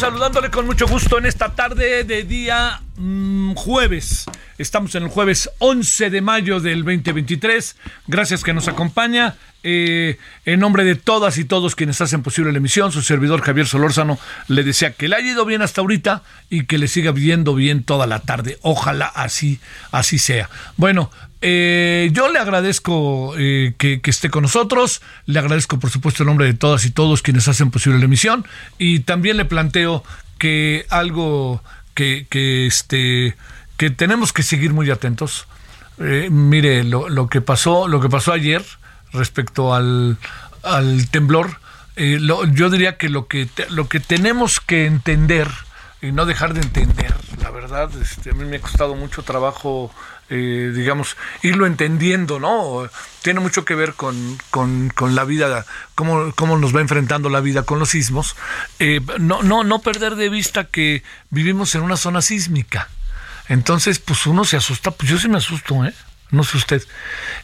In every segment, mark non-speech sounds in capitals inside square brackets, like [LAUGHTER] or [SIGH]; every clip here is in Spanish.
Saludándole con mucho gusto en esta tarde de día mm, jueves. Estamos en el jueves 11 de mayo del 2023. Gracias que nos acompaña. Eh, en nombre de todas y todos quienes hacen posible la emisión, su servidor Javier Solórzano le desea que le haya ido bien hasta ahorita y que le siga viendo bien toda la tarde. Ojalá así, así sea. Bueno, eh, yo le agradezco eh, que, esté con nosotros, le agradezco por supuesto en nombre de todas y todos quienes hacen posible la emisión y también le planteo que algo que, que, este, que tenemos que seguir muy atentos. Eh, mire, lo, lo que pasó, lo que pasó ayer respecto al, al temblor, eh, yo diría que lo que lo que tenemos que entender y no dejar de entender, la verdad, este, a mí me ha costado mucho trabajo, eh, digamos, irlo entendiendo, ¿no? Tiene mucho que ver con, con, con la vida, cómo, cómo nos va enfrentando la vida con los sismos. Eh, no, no, no perder de vista que vivimos en una zona sísmica. Entonces, pues uno se asusta, pues yo sí me asusto, ¿eh? No sé usted.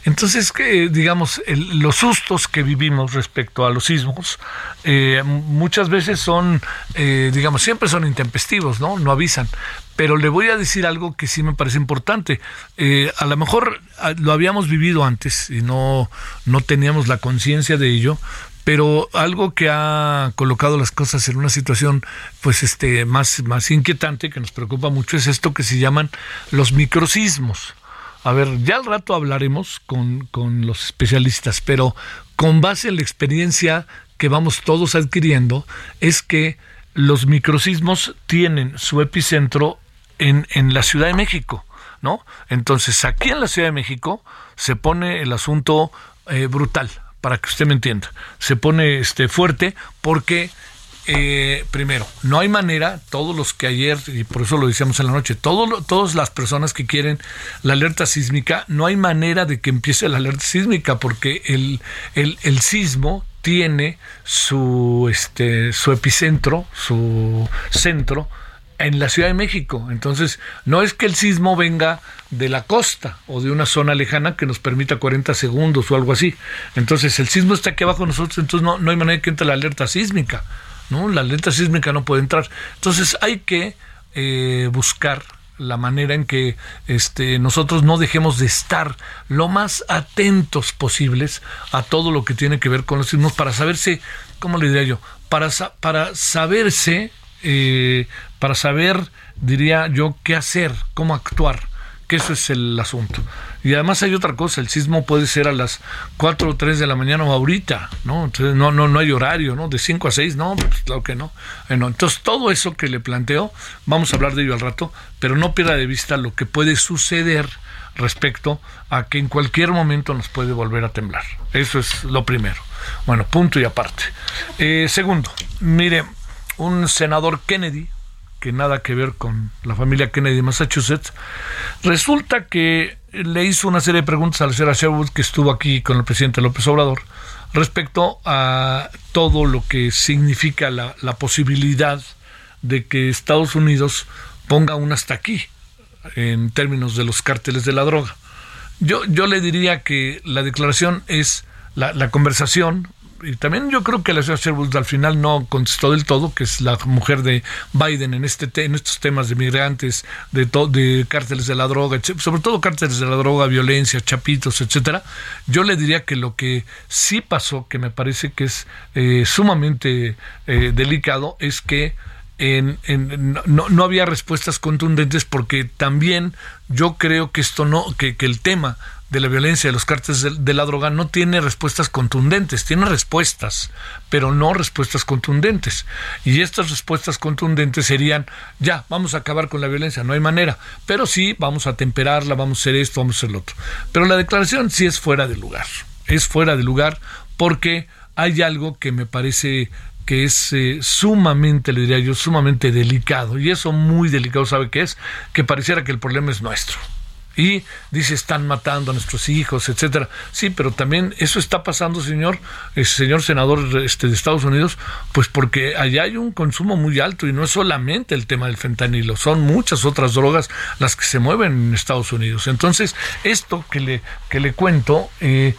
Entonces, que digamos, los sustos que vivimos respecto a los sismos, eh, muchas veces son, digamos, siempre son intempestivos, ¿no? No avisan. Pero le voy a decir algo que sí me parece importante. Eh, a lo mejor lo habíamos vivido antes y no, no teníamos la conciencia de ello, pero algo que ha colocado las cosas en una situación pues este más más inquietante que nos preocupa mucho es esto que se llaman los microsismos. A ver, ya al rato hablaremos con, con los especialistas, pero con base en la experiencia que vamos todos adquiriendo, es que los microsismos tienen su epicentro en, en la Ciudad de México, ¿no? Entonces, aquí en la Ciudad de México se pone el asunto eh, brutal, para que usted me entienda. Se pone este fuerte porque eh, primero, no hay manera, todos los que ayer, y por eso lo decíamos en la noche, todos, lo- todas las personas que quieren la alerta sísmica, no hay manera de que empiece la alerta sísmica, porque el, el, el sismo tiene su, este, su epicentro, su centro, en la Ciudad de México. Entonces, no es que el sismo venga de la costa o de una zona lejana que nos permita 40 segundos o algo así. Entonces, el sismo está aquí abajo de nosotros, entonces no, no hay manera que entre la alerta sísmica. ¿no? La alerta sísmica no puede entrar. Entonces, hay que eh, buscar la manera en que este, nosotros no dejemos de estar lo más atentos posibles a todo lo que tiene que ver con los sismos para saberse, ¿cómo le diría yo? Para, para saberse, eh, para saber, diría yo, qué hacer, cómo actuar, que eso es el asunto. Y además hay otra cosa, el sismo puede ser a las 4 o 3 de la mañana o ahorita, ¿no? Entonces no, no, no hay horario, ¿no? De 5 a 6, no, pues claro que no. Entonces todo eso que le planteo, vamos a hablar de ello al rato, pero no pierda de vista lo que puede suceder respecto a que en cualquier momento nos puede volver a temblar. Eso es lo primero. Bueno, punto y aparte. Eh, segundo, mire, un senador Kennedy, que nada que ver con la familia Kennedy de Massachusetts, resulta que le hizo una serie de preguntas a la señora Sherwood, que estuvo aquí con el presidente López Obrador, respecto a todo lo que significa la, posibilidad de que Estados Unidos ponga un hasta aquí en términos de los cárteles de la droga. Yo, yo le diría que la declaración es la conversación, y también yo creo que la señora Sherwood al final no contestó del todo, que es la mujer de Biden en este en estos temas de migrantes, de de cárteles de la droga, sobre todo cárteles de la droga, violencia, chapitos, etcétera. Yo le diría que lo que sí pasó, que me parece que es eh, sumamente eh, delicado, es que en, no, no, había respuestas contundentes porque también yo creo que esto no, que, que el tema de la violencia de los cárteles de, la droga no tiene respuestas contundentes, tiene respuestas, pero no respuestas contundentes. Y estas respuestas contundentes serían, ya, vamos a acabar con la violencia, no hay manera, pero sí, vamos a temperarla, vamos a hacer esto, vamos a hacer lo otro. Pero la declaración sí es fuera de lugar, es fuera de lugar porque hay algo que me parece que es eh, sumamente, le diría yo, sumamente delicado. Y eso muy delicado, ¿sabe qué es? Que pareciera que el problema es nuestro y dice están matando a nuestros hijos, etcétera. Sí, pero también eso está pasando, señor, eh, señor senador este, de Estados Unidos, pues porque allá hay un consumo muy alto y no es solamente el tema del fentanilo, son muchas otras drogas las que se mueven en Estados Unidos. Entonces, esto que le, que le cuento, eh,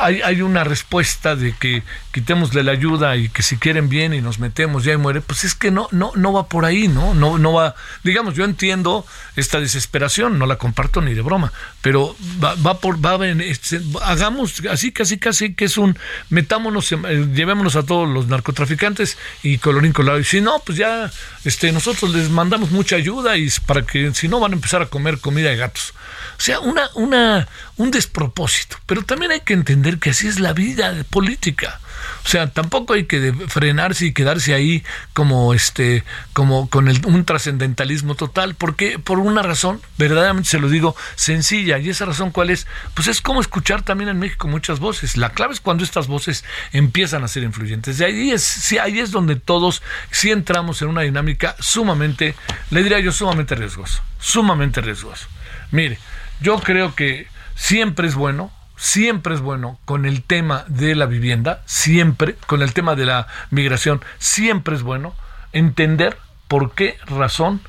hay, hay una respuesta de que quitémosle la ayuda y que si quieren bien y nos metemos ya y muere, pues es que no, no, no va por ahí, ¿no? No, no va, digamos, yo entiendo esta desesperación, no la comparto ni de broma, pero va, va por, va este, hagamos así, casi, casi que es un, metámonos, eh, llevémonos a todos los narcotraficantes y colorín colado, y si no, pues ya, este, nosotros les mandamos mucha ayuda y para que si no van a empezar a comer comida de gatos. Sea, una, una, un despropósito. Pero también hay que entender que así es la vida política. O sea, tampoco hay que frenarse y quedarse ahí como este, como con el, un trascendentalismo total, porque por una razón, verdaderamente se lo digo, sencilla, y esa razón cuál es, pues es como escuchar también en México muchas voces. La clave es cuando estas voces empiezan a ser influyentes. De ahí es, sí, ahí es donde todos sí entramos en una dinámica sumamente, le diría yo, sumamente riesgoso, sumamente riesgoso. Mire, yo creo que siempre es bueno, siempre es bueno con el tema de la vivienda, siempre, con el tema de la migración, siempre es bueno entender por qué razón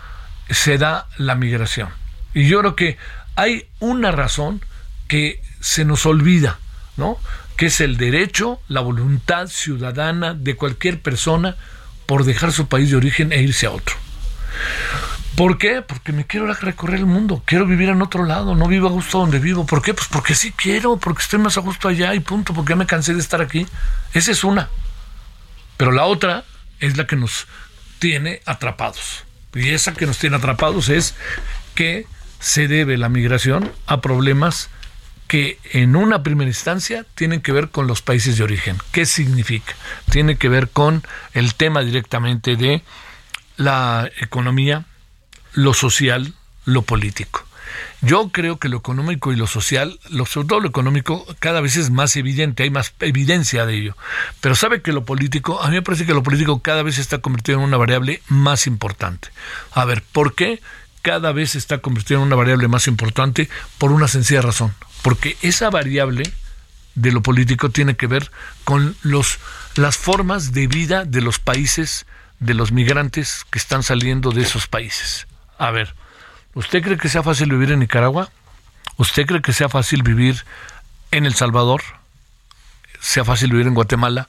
se da la migración. Y yo creo que hay una razón que se nos olvida, ¿no? Que es el derecho, la voluntad ciudadana de cualquier persona por dejar su país de origen e irse a otro. ¿Por qué? Porque me quiero recorrer el mundo, quiero vivir en otro lado, no vivo a gusto donde vivo. ¿Por qué? Pues porque sí quiero, porque estoy más a gusto allá y punto, porque ya me cansé de estar aquí. Esa es una. Pero la otra es la que nos tiene atrapados. Y esa que nos tiene atrapados es que se debe la migración a problemas que en una primera instancia tienen que ver con los países de origen. ¿Qué significa? Tiene que ver con el tema directamente de la economía, lo social, lo político. Yo creo que lo económico y lo social, lo, sobre todo lo económico, cada vez es más evidente, hay más evidencia de ello. Pero sabe que lo político, a mí me parece que lo político cada vez se está convirtiendo en una variable más importante. A ver, ¿por qué cada vez se está convirtiendo en una variable más importante? Por una sencilla razón. Porque esa variable de lo político tiene que ver con los, las formas de vida de los países, de los migrantes que están saliendo de esos países. A ver, ¿usted cree que sea fácil vivir en Nicaragua? ¿Usted cree que sea fácil vivir en El Salvador? ¿Sea fácil vivir en Guatemala?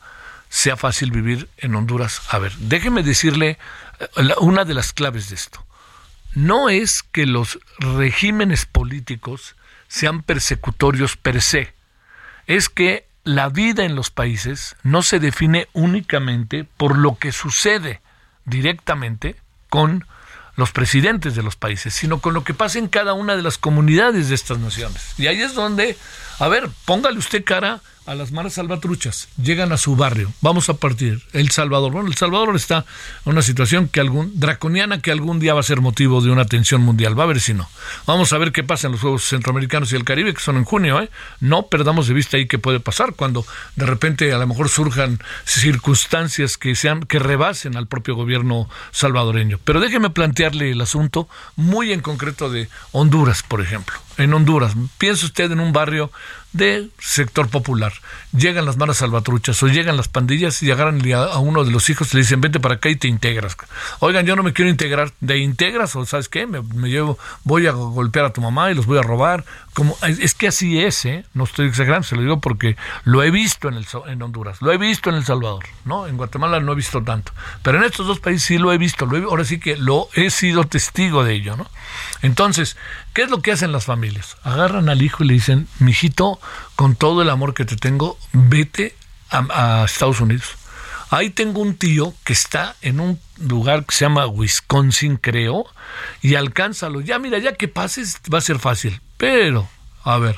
¿Sea fácil vivir en Honduras? A ver, déjeme decirle eh, una de las claves de esto. No es que los regímenes políticos sean persecutorios per se, es que la vida en los países no se define únicamente por lo que sucede directamente con los presidentes de los países, sino con lo que pasa en cada una de las comunidades de estas naciones. Y ahí es donde, a ver, póngale usted cara a las maras salvatruchas, llegan a su barrio, vamos a partir, El Salvador. Bueno, El Salvador está en una situación que algún, draconiana que algún día va a ser motivo de una atención mundial, va a ver si no. Vamos a ver qué pasa en los Juegos Centroamericanos y el Caribe, que son en junio, ¿eh? No perdamos de vista ahí qué puede pasar cuando de repente a lo mejor surjan circunstancias que sean, que rebasen al propio gobierno salvadoreño. Pero déjeme plantearle el asunto muy en concreto de Honduras, por ejemplo. En Honduras. Piense usted en un barrio de sector popular. Llegan las malas salvatruchas o llegan las pandillas y agarran a uno de los hijos y le dicen, vente para acá y te integras. Oigan, yo no me quiero integrar. ¿De integras o sabes qué? Me, llevo, voy a golpear a tu mamá y los voy a robar. Como, es que así es, ¿eh? No estoy exagerando, se lo digo porque lo he visto en, el, en Honduras, lo he visto en El Salvador, ¿no? En Guatemala no he visto tanto. Pero en estos dos países sí lo he visto. Lo ahora sí que lo he sido testigo de ello, ¿no? Entonces, ¿qué es lo que hacen las familias? Agarran al hijo y le dicen, mijito, con todo el amor que te tengo, vete a, Estados Unidos. Ahí tengo un tío que está en un lugar que se llama Wisconsin, creo, y alcánzalo. Ya, mira, ya que pases va a ser fácil. Pero, a ver,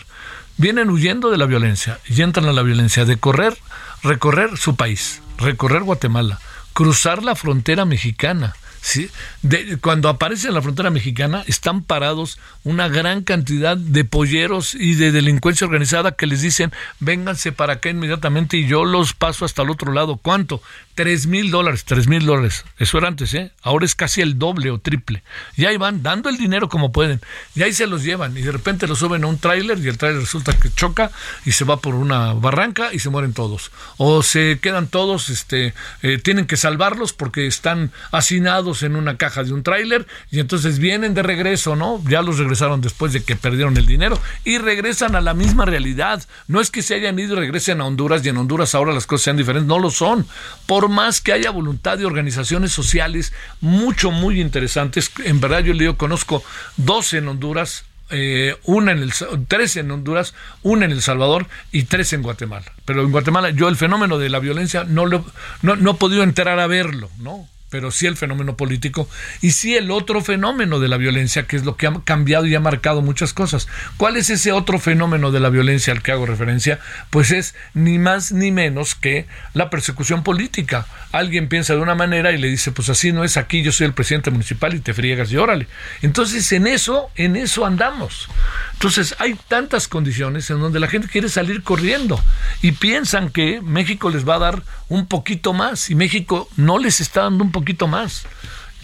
vienen huyendo de la violencia y entran a la violencia de correr, recorrer su país, recorrer Guatemala, cruzar la frontera mexicana, ¿sí? De, cuando aparece en la frontera mexicana, están parados una gran cantidad de polleros y de delincuencia organizada que les dicen, vénganse para acá inmediatamente y yo los paso hasta el otro lado. ¿Cuánto? Tres mil dólares, tres mil dólares. Eso era antes, ¿eh? Ahora es casi el doble o triple. Y ahí van dando el dinero como pueden. Y ahí se los llevan. Y de repente los suben a un tráiler y el tráiler resulta que choca y se va por una barranca y se mueren todos. O se quedan todos, este, eh, tienen que salvarlos porque están hacinados en una caja de un tráiler y entonces vienen de regreso, ¿no? Ya los regresaron después de que perdieron el dinero y regresan a la misma realidad. No es que se hayan ido y regresen a Honduras y en Honduras ahora las cosas sean diferentes. No lo son. Por más que haya voluntad de organizaciones sociales mucho, muy interesantes. En verdad yo le conozco dos en Honduras, eh, una en el, tres en Honduras, una en El Salvador y tres en Guatemala. Pero en Guatemala yo el fenómeno de la violencia no, lo, no, no he podido entrar a verlo, ¿no? Pero sí el fenómeno político y sí el otro fenómeno de la violencia, que es lo que ha cambiado y ha marcado muchas cosas. ¿Cuál es ese otro fenómeno de la violencia al que hago referencia? Pues es ni más ni menos que la persecución política. Alguien piensa de una manera y le dice, pues así no es aquí, yo soy el presidente municipal y te friegas y órale. Entonces en eso, en eso andamos. Entonces hay tantas condiciones en donde la gente quiere salir corriendo y piensan que México les va a dar un poquito más y México no les está dando un poquito más.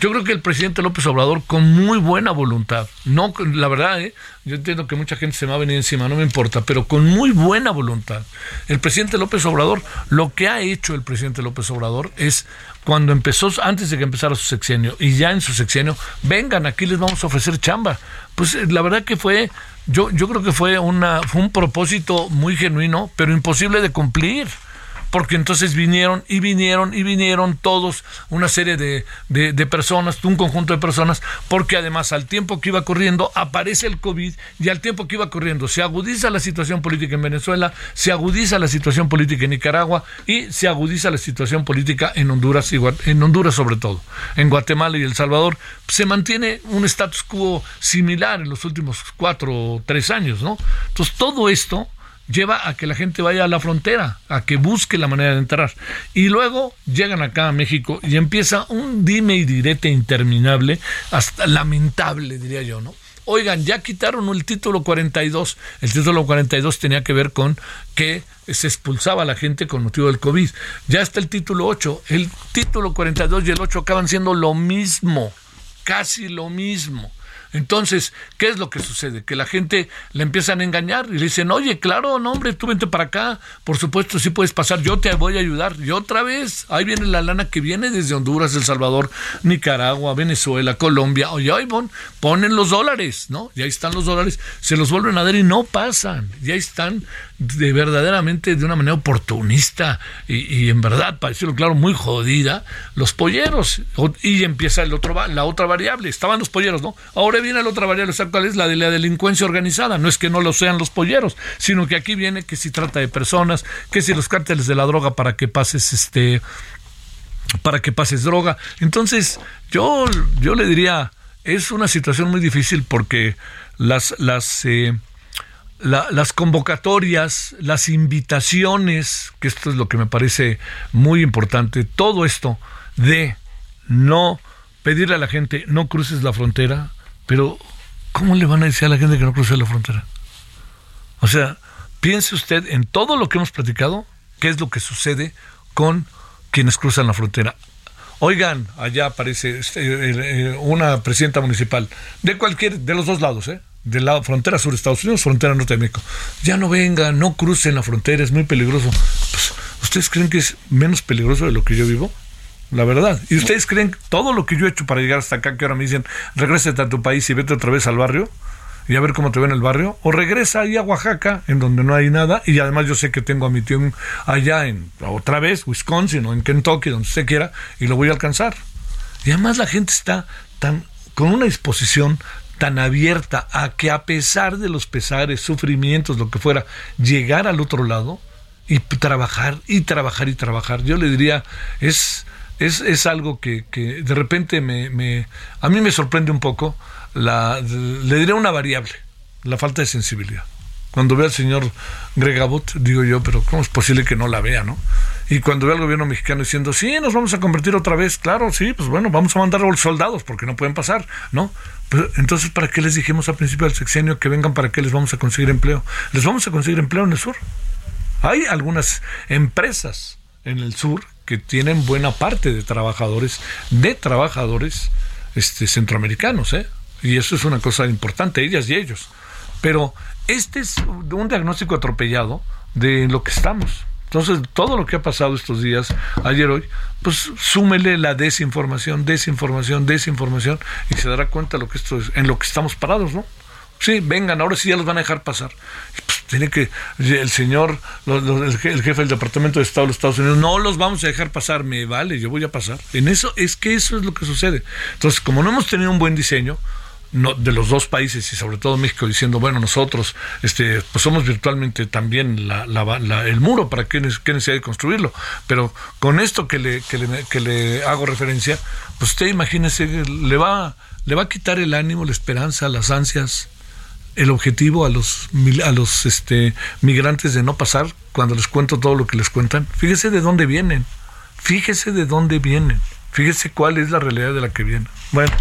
Yo creo que el presidente López Obrador, con muy buena voluntad, no, la verdad, ¿eh? yo entiendo que mucha gente se me va a venir encima, no me importa, pero con muy buena voluntad, el presidente López Obrador, lo que ha hecho el presidente López Obrador es cuando empezó, antes de que empezara su sexenio, y ya en su sexenio, vengan, aquí les vamos a ofrecer chamba. Pues eh, la verdad que fue, yo, yo creo que fue, una, fue un propósito muy genuino, pero imposible de cumplir porque entonces vinieron y vinieron y vinieron todos, una serie de, de, personas, un conjunto de personas, porque además al tiempo que iba corriendo aparece el COVID y al tiempo que iba corriendo se agudiza la situación política en Venezuela, se agudiza la situación política en Nicaragua y se agudiza la situación política en Honduras, en Honduras sobre todo, en Guatemala y El Salvador, se mantiene un status quo similar en los últimos cuatro o tres años, ¿no? Entonces todo esto lleva a que la gente vaya a la frontera, a que busque la manera de entrar. Y luego llegan acá a México y empieza un dime y direte interminable, hasta lamentable, diría yo, ¿no? Oigan, ya quitaron el título 42. El título 42 tenía que ver con que se expulsaba a la gente con motivo del COVID. Ya está el título 8. El título 42 y el 8 acaban siendo lo mismo, casi lo mismo. Entonces, ¿qué es lo que sucede? Que la gente le empiezan a engañar y le dicen, oye, claro, no, hombre, tú vente para acá, por supuesto, sí puedes pasar, yo te voy a ayudar. Y otra vez, ahí viene la lana que viene desde Honduras, El Salvador, Nicaragua, Venezuela, Colombia. Oye, ahí ponen los dólares, ¿no? Y ahí están los dólares, se los vuelven a dar y no pasan. Y ahí están de verdaderamente de una manera oportunista y, en verdad, para decirlo claro, muy jodida, los polleros. Y empieza el otro, la otra variable. Estaban los polleros, ¿no? Ahora viene la otra variable, ¿cuál es? La de la delincuencia organizada. No es que no lo sean los polleros, sino que aquí viene que si trata de personas, que si los cárteles de la droga para que pases este para que pases droga. Entonces, yo, yo le diría, es una situación muy difícil porque las, las eh, las convocatorias, las invitaciones, que esto es lo que me parece muy importante, todo esto de no pedirle a la gente no cruces la frontera, pero ¿cómo le van a decir a la gente que no cruce la frontera? O sea, piense usted en todo lo que hemos platicado, qué es lo que sucede con quienes cruzan la frontera. Oigan, allá aparece este, una presidenta municipal, de cualquier, de los dos lados, ¿eh? Del lado frontera sur de Estados Unidos, frontera norte de México. Ya no vengan, no crucen la frontera, es muy peligroso. Pues, ¿Ustedes creen que es menos peligroso de lo que yo vivo? La verdad. ¿Y ustedes creen todo lo que yo he hecho para llegar hasta acá, que ahora me dicen, regrésate a tu país y vete otra vez al barrio? y a ver cómo te ve en el barrio, o regresa ahí a Oaxaca, en donde no hay nada, y además yo sé que tengo a mi tío allá en otra vez, Wisconsin o en Kentucky, donde usted quiera, y lo voy a alcanzar. Y además la gente está tan con una disposición tan abierta a que a pesar de los pesares, sufrimientos, lo que fuera, llegar al otro lado y trabajar y trabajar y trabajar. Yo le diría, es, es, es algo que, que, de repente me, me, a mí me sorprende un poco, le diré una variable, la falta de sensibilidad. Cuando veo al señor Greg Abbott, digo yo, pero ¿cómo es posible que no la vea, no? Y cuando veo al gobierno mexicano diciendo, sí, nos vamos a convertir otra vez, claro, sí, pues bueno, vamos a mandar a los soldados porque no pueden pasar, ¿no? Pero, entonces, ¿para qué les dijimos al principio del sexenio que vengan para qué les vamos a conseguir empleo? Les vamos a conseguir empleo en el sur. Hay algunas empresas en el sur que tienen buena parte de trabajadores, de trabajadores este, centroamericanos, ¿eh? Y eso es una cosa importante, ellas y ellos. Pero este es un diagnóstico atropellado de lo que estamos. Entonces, todo lo que ha pasado estos días, ayer, hoy, pues súmele la desinformación, desinformación, desinformación, y se dará cuenta lo que esto es, en lo que estamos parados, ¿no? Sí, vengan, ahora sí ya los van a dejar pasar. Pues tiene que, el señor, el, jefe del Departamento de Estado de los Estados Unidos, no los vamos a dejar pasar, me vale, yo voy a pasar. En eso, es que eso es lo que sucede. Entonces, como no hemos tenido un buen diseño, no, de los dos países y sobre todo México diciendo, bueno, nosotros este, pues somos virtualmente también la, el muro, ¿para qué, qué, necesidad de construirlo? Pero con esto que le, que le, que le hago referencia, pues usted imagínese, le va, le va a quitar el ánimo, la esperanza, las ansias, el objetivo a los, a los este, migrantes de no pasar cuando les cuento todo lo que les cuentan. Fíjese de dónde vienen, fíjese de dónde vienen, fíjese cuál es la realidad de la que vienen. Bueno.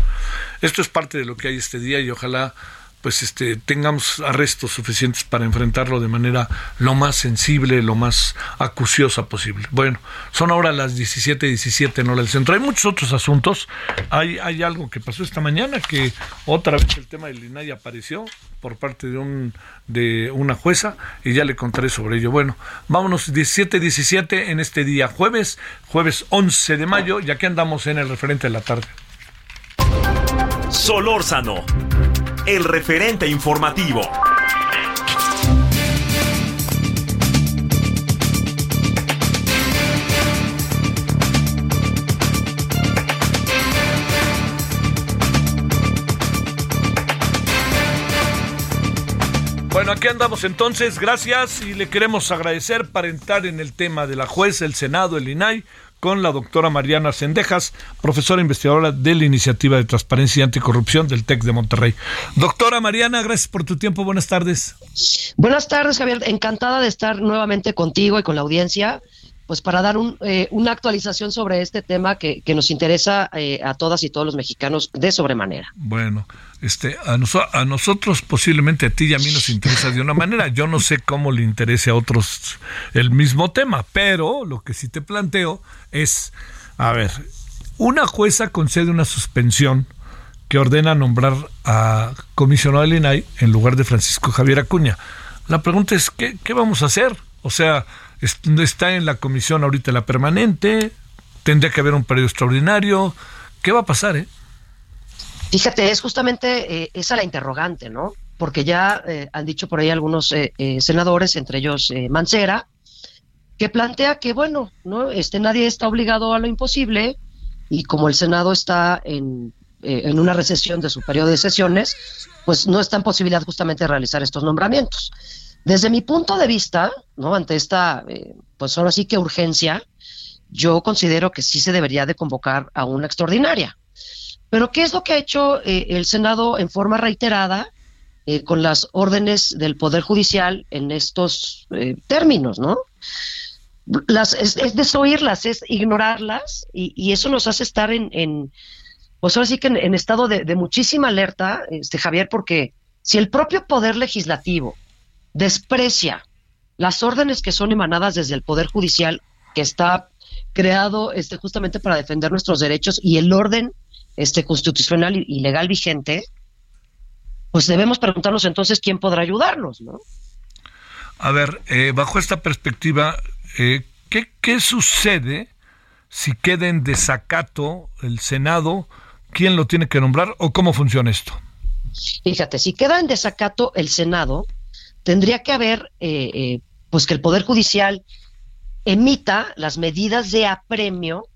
Esto es parte de lo que hay este día y ojalá pues este tengamos arrestos suficientes para enfrentarlo de manera lo más sensible, lo más acuciosa posible. Bueno, son ahora las 17:17 17 en hora del centro. Hay muchos otros asuntos. Hay, hay algo que pasó esta mañana que otra vez el tema del INAI apareció por parte de un de una jueza y ya le contaré sobre ello. Bueno, vámonos 17:17 17 en este día jueves, jueves 11 de mayo, ya que andamos en el referente de la tarde. Solórzano, el referente informativo. Bueno, aquí andamos entonces, gracias y le queremos agradecer para entrar en el tema de la jueza, el Senado, el INAI, con la doctora Mariana Sendejas, profesora investigadora de la Iniciativa de Transparencia y Anticorrupción del TEC de Monterrey. Doctora Mariana, gracias por tu tiempo, buenas tardes. Buenas tardes, Javier, encantada de estar nuevamente contigo y con la audiencia pues para dar eh, una actualización sobre este tema que, nos interesa eh, a todas y todos los mexicanos de sobremanera. Bueno, este, a, a, nosotros posiblemente a ti y a mí nos interesa de una manera. Yo no sé cómo le interese a otros el mismo tema, pero lo que sí te planteo es, a ver, una jueza concede una suspensión que ordena nombrar a comisionado del INAI en lugar de Francisco Javier Acuña. La pregunta es, ¿qué, qué vamos a hacer? O sea, está en la comisión ahorita la permanente, tendría que haber un periodo extraordinario. ¿Qué va a pasar, eh? Fíjate, es justamente eh, esa la interrogante, ¿no? Porque ya eh, han dicho por ahí algunos eh, senadores, entre ellos Mancera, que plantea que, bueno, no este, nadie está obligado a lo imposible y como el Senado está en, en una recesión de su periodo de sesiones, pues no está en posibilidad justamente de realizar estos nombramientos. Desde mi punto de vista, ¿no? ante esta, eh, pues ahora sí que urgencia, yo considero que sí se debería de convocar a una extraordinaria. Pero ¿qué es lo que ha hecho eh, el Senado en forma reiterada eh, con las órdenes del Poder Judicial en estos términos, ¿no? Las, es, desoírlas, es ignorarlas y, eso nos hace estar en, pues ahora sí que en, estado de, de, muchísima alerta, este Javier, porque si el propio Poder Legislativo desprecia las órdenes que son emanadas desde el Poder Judicial, que está creado este, justamente para defender nuestros derechos y el orden este, constitucional y, legal vigente, pues debemos preguntarnos entonces quién podrá ayudarnos, ¿no? A ver, eh, bajo esta perspectiva, eh, ¿qué, ¿qué sucede si queda en desacato el Senado? ¿Quién lo tiene que nombrar o cómo funciona esto? Fíjate, si queda en desacato el Senado, tendría que haber, eh, eh, pues que el Poder Judicial emita las medidas de apremio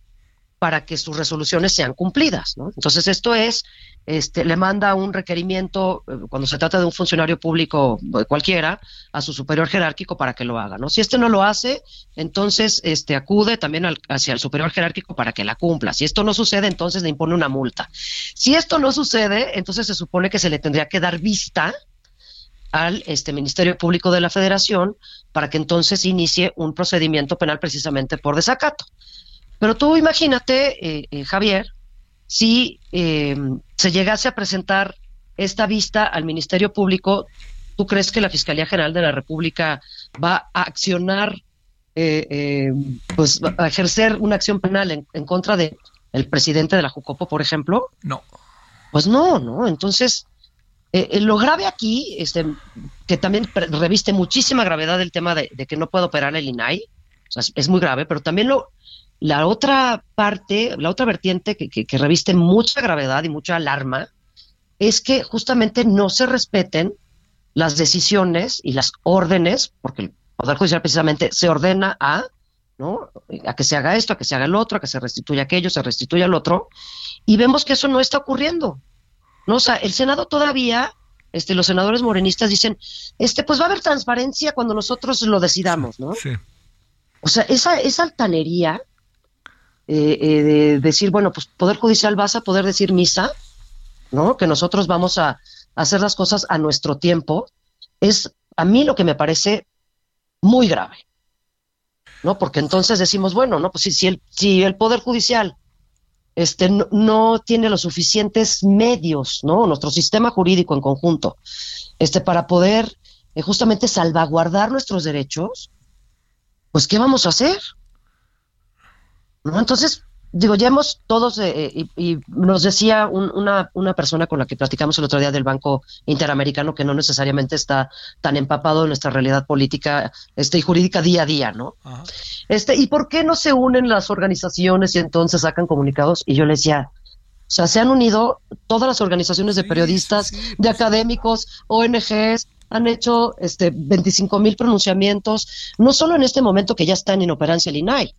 para que sus resoluciones sean cumplidas. ¿no? Entonces, esto es, este, le manda un requerimiento, eh, cuando se trata de un funcionario público cualquiera, a su superior jerárquico para que lo haga. ¿no? Si este no lo hace, entonces este, acude también hacia el superior jerárquico para que la cumpla. Si esto no sucede, entonces le impone una multa. Si esto no sucede, entonces se supone que se le tendría que dar vista al este Ministerio Público de la Federación para que entonces inicie un procedimiento penal precisamente por desacato. Pero tú imagínate, eh, eh, Javier, si eh, se llegase a presentar esta vista al Ministerio Público, ¿tú crees que la Fiscalía General de la República va a accionar, pues a ejercer una acción penal en, en contra de el presidente de la Jucopo, por ejemplo? No. Pues no, ¿no? Entonces, lo grave aquí, este, que también reviste muchísima gravedad el tema de, que no puede operar el INAI, o sea, es, muy grave, pero también lo, la otra parte, la otra vertiente que, que, que, reviste mucha gravedad y mucha alarma es que justamente no se respeten las decisiones y las órdenes, porque el Poder Judicial precisamente se ordena a, ¿no? a que se haga esto, a que se haga el otro, a que se restituya aquello, se restituya el otro, y vemos que eso no está ocurriendo. ¿No? O sea, el Senado todavía, este, los senadores morenistas dicen, este, pues va a haber transparencia cuando nosotros lo decidamos, ¿no? Sí. O sea, esa, esa altanería eh, eh, de decir, bueno, pues Poder Judicial vas a poder decir misa, ¿no? Que nosotros vamos a, hacer las cosas a nuestro tiempo, es a mí lo que me parece muy grave, ¿no? Porque entonces decimos, bueno, ¿no? Pues si, si, el, si el Poder Judicial este, no, no, tiene los suficientes medios, ¿no? Nuestro sistema jurídico en conjunto, este, para poder eh, justamente salvaguardar nuestros derechos, pues ¿qué vamos a hacer? ¿no? Entonces, digo, ya hemos todos, eh, y, y, nos decía un, una, una, persona con la que platicamos el otro día del Banco Interamericano que no necesariamente está tan empapado en nuestra realidad política este, y jurídica día a día, ¿no? Ajá. Este, ¿Y por qué no se unen las organizaciones y entonces sacan comunicados? Y yo le decía, o sea, se han unido todas las organizaciones de periodistas, sí, sí, sí, de académicos, ONGs, han hecho este 25 mil pronunciamientos, no solo en este momento que ya está en inoperancia el INAI,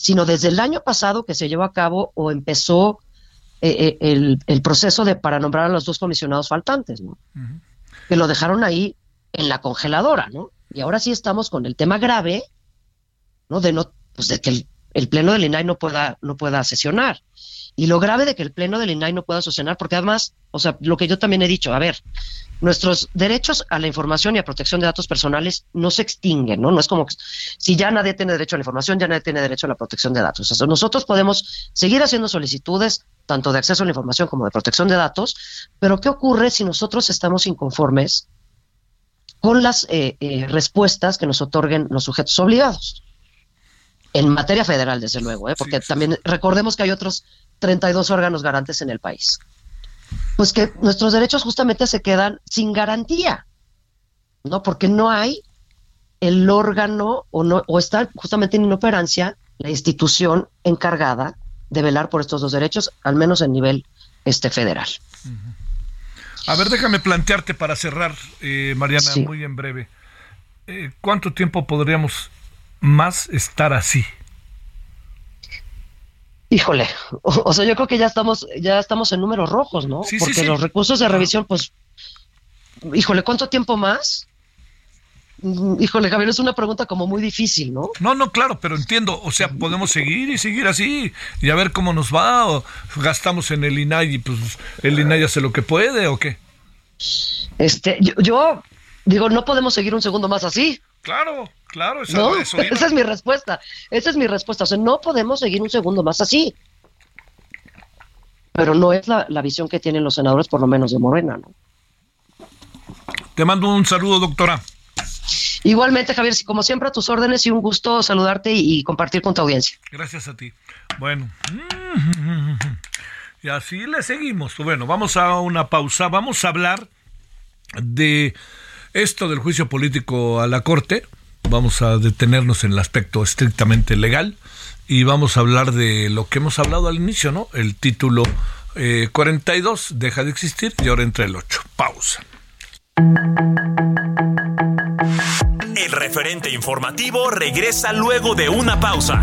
sino desde el año pasado que se llevó a cabo o empezó eh, el, el, proceso de para nombrar a los dos comisionados faltantes, ¿no? Uh -huh. Que lo dejaron ahí en la congeladora, ¿no? Y ahora sí estamos con el tema grave, ¿no? De no, pues de que el, el pleno del INAI no pueda, no pueda sesionar. Y lo grave de que el pleno del INAI no pueda sesionar, porque además, o sea, lo que yo también he dicho, a ver, nuestros derechos a la información y a protección de datos personales no se extinguen, ¿no? No es como que si ya nadie tiene derecho a la información, ya nadie tiene derecho a la protección de datos. O sea, nosotros podemos seguir haciendo solicitudes tanto de acceso a la información como de protección de datos, pero ¿qué ocurre si nosotros estamos inconformes con las eh, eh, respuestas que nos otorguen los sujetos obligados? En materia federal, desde luego, ¿eh? porque sí, sí. también recordemos que hay otros 32 órganos garantes en el país pues que nuestros derechos justamente se quedan sin garantía, ¿no? Porque no hay el órgano o, no, o está justamente en inoperancia la institución encargada de velar por estos dos derechos, al menos en nivel este federal. Uh -huh. A ver, déjame plantearte para cerrar, eh, Mariana, sí. muy en breve. Eh, ¿Cuánto tiempo podríamos más estar así? Híjole, o, o, sea, yo creo que ya estamos, ya estamos en números rojos, ¿no? Sí, Porque sí, sí. los recursos de revisión, pues, híjole, ¿cuánto tiempo más? Mm, híjole, Javier, es una pregunta como muy difícil, ¿no? No, no, claro, pero entiendo, o sea, podemos seguir y seguir así y a ver cómo nos va, o gastamos en el INAI y pues el INAI hace lo que puede, o qué. Este, yo, yo digo, no podemos seguir un segundo más así. Claro, claro, esa, ¿No? eso esa es mi respuesta. Esa es mi respuesta. O sea, no podemos seguir un segundo más así. Pero no es la, la visión que tienen los senadores, por lo menos de Morena, ¿no? Te mando un saludo, doctora. Igualmente, Javier, como siempre, a tus órdenes y un gusto saludarte y, y compartir con tu audiencia. Gracias a ti. Bueno. [LAUGHS] Y así le seguimos. Bueno, vamos a una pausa. Vamos a hablar de esto del juicio político a la Corte. Vamos a detenernos en el aspecto estrictamente legal y vamos a hablar de lo que hemos hablado al inicio, ¿no? El título 42 eh, deja de existir y ahora entra el 8. Pausa. El referente informativo regresa luego de una pausa.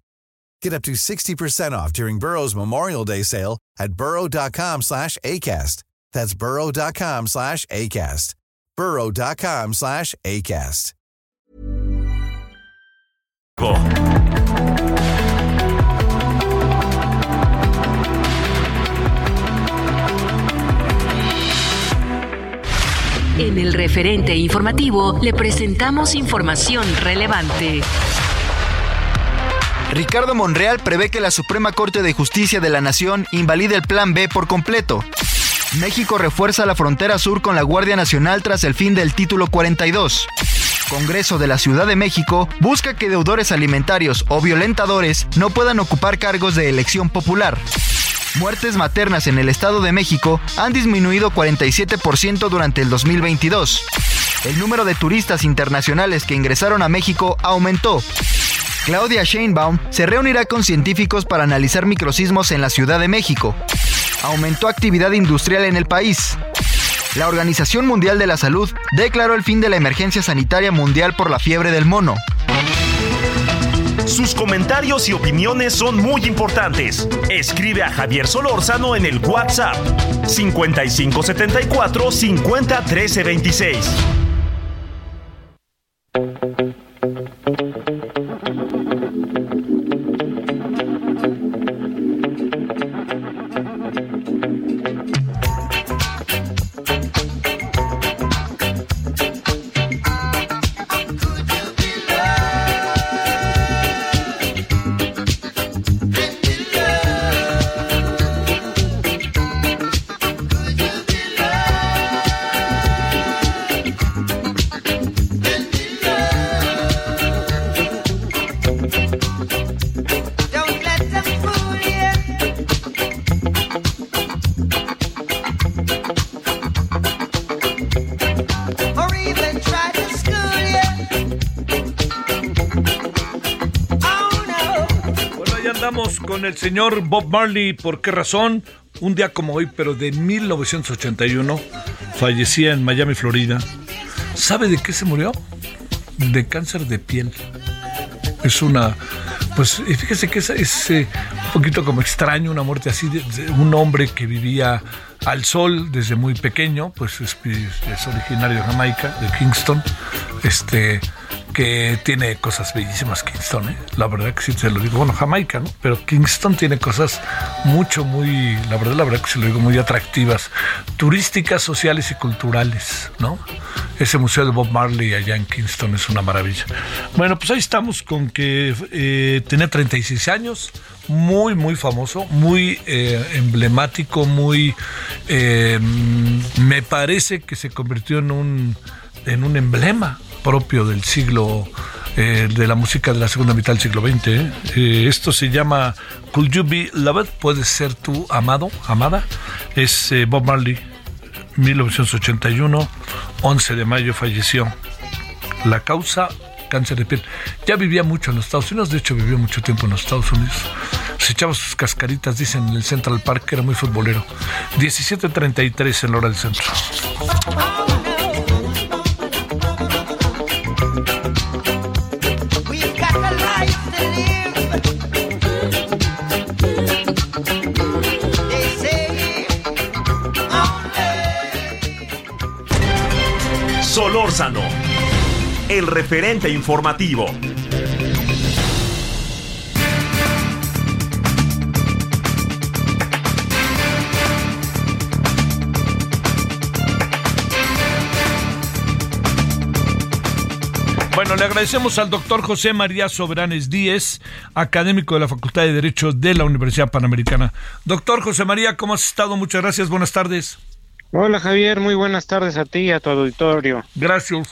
Get up to 60% off during Burrow's Memorial Day sale at burrow.com slash ACAST. That's burrow.com slash ACAST. burrow.com slash ACAST. En el referente informativo le presentamos información relevante. Ricardo Monreal prevé que la Suprema Corte de Justicia de la Nación invalide el Plan B por completo. México refuerza la frontera sur con la Guardia Nacional tras el fin del título 42. Congreso de la Ciudad de México busca que deudores alimentarios o violentadores no puedan ocupar cargos de elección popular. Muertes maternas en el Estado de México han disminuido 47% durante el 2022. El número de turistas internacionales que ingresaron a México aumentó. Claudia Sheinbaum se reunirá con científicos para analizar microsismos en la Ciudad de México. Aumentó actividad industrial en el país. La Organización Mundial de la Salud declaró el fin de la emergencia sanitaria mundial por la fiebre del mono. Sus comentarios y opiniones son muy importantes. Escribe a Javier Solórzano en el WhatsApp 5574 50 26. El señor Bob Marley. ¿Por qué razón? Un día como hoy, pero de 1981, fallecía en Miami, Florida. ¿Sabe de qué se murió? De cáncer de piel. Es una... Pues fíjese que es, eh, un poquito como extraño una muerte así de, un hombre que vivía al sol desde muy pequeño, pues es, es originario de Jamaica, de Kingston. Este que tiene cosas bellísimas ¿eh? la verdad que sí se lo digo, bueno, Jamaica, ¿no? Pero Kingston tiene cosas mucho, muy, la verdad, la verdad que se lo digo, muy atractivas, turísticas, sociales y culturales, ¿no? Ese museo de Bob Marley allá en Kingston es una maravilla. Bueno, pues ahí estamos con que eh, tenía 36 años, muy, muy famoso, muy eh, emblemático, muy... Eh, me parece que se convirtió en un, en un emblema propio del siglo, eh, de la música de la segunda mitad del siglo XX. ¿eh? Eh, esto se llama Could You Be Loved? Puedes ser tú amado, amada. Es Bob Marley, 1981, 11 de mayo falleció. La causa, cáncer de piel. Ya vivía mucho en los Estados Unidos, de hecho vivió mucho tiempo en los Estados Unidos. Se echaba sus cascaritas, dicen, en el Central Park, era muy futbolero. 17.33 en la hora del centro. El referente informativo. Bueno, le agradecemos al doctor José María Sobranes Díez, académico de la Facultad de Derecho de la Universidad Panamericana. Doctor José María, ¿cómo has estado? Muchas gracias, buenas tardes. Hola Javier, muy buenas tardes a ti y a tu auditorio. Gracias.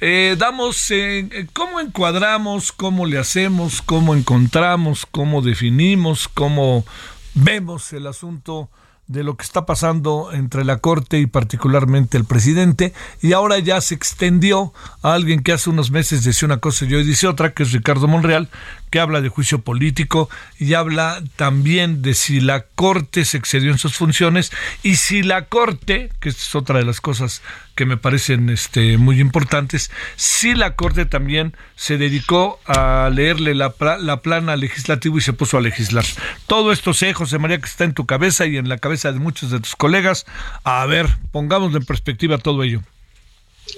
Eh, damos, eh, ¿cómo encuadramos, cómo le hacemos, cómo encontramos, cómo definimos, cómo vemos el asunto de lo que está pasando entre la Corte y particularmente el presidente, y ahora ya se extendió a alguien que hace unos meses decía una cosa y hoy dice otra, que es Ricardo Monreal, que habla de juicio político y habla también de si la Corte se excedió en sus funciones y si la Corte, que es otra de las cosas que me parecen este, muy importantes, si la Corte también se dedicó a leerle la, la plana legislativo y se puso a legislar. Todo esto sé, José María, que está en tu cabeza y en la cabeza de muchos de tus colegas. A ver, pongamos en perspectiva todo ello.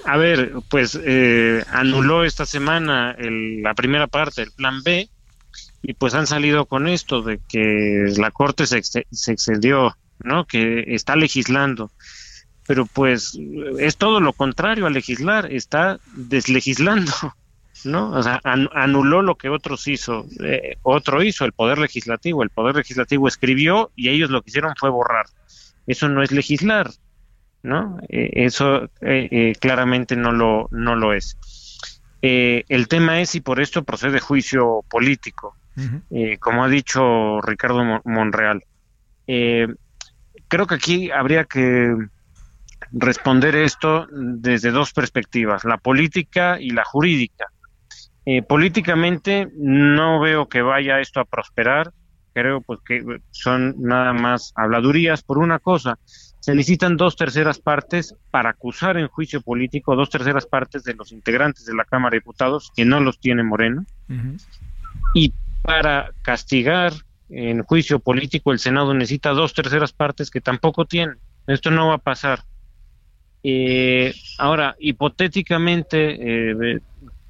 A ver, pues eh, anuló esta semana la primera parte del plan B y pues han salido con esto de que la Corte se, se excedió, ¿no? Que está legislando. Pero pues es todo lo contrario a legislar, está deslegislando, [LAUGHS] ¿no? O sea, anuló lo que otros hizo, eh, otro hizo, el Poder Legislativo. El Poder Legislativo escribió y ellos lo que hicieron fue borrar. Eso no es legislar, ¿no? Eh, eso eh, eh, claramente no lo, no lo es. el tema es si por esto procede juicio político, como ha dicho Ricardo Monreal. creo que aquí habría que responder esto desde dos perspectivas, la política y la jurídica. políticamente no veo que vaya esto a prosperar, creo pues que son nada más habladurías por una cosa, se necesitan dos terceras partes para acusar en juicio político, dos terceras partes de los integrantes de la Cámara de Diputados, que no los tiene Moreno, y para castigar en juicio político el Senado necesita dos terceras partes que tampoco tiene. Esto no va a pasar. Eh, ahora, hipotéticamente, eh,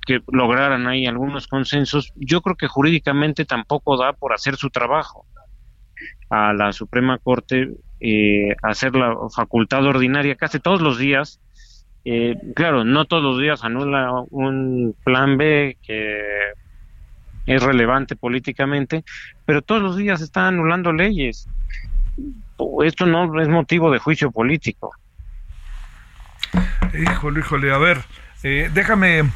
que lograran ahí algunos consensos, yo creo que jurídicamente tampoco da por hacer su trabajo a la Suprema Corte eh, hacer la facultad ordinaria casi todos los días. Eh, claro, no todos los días anula un plan B que es relevante políticamente, pero todos los días está anulando leyes. Esto no es motivo de juicio político. Híjole, híjole, a ver, eh, déjame,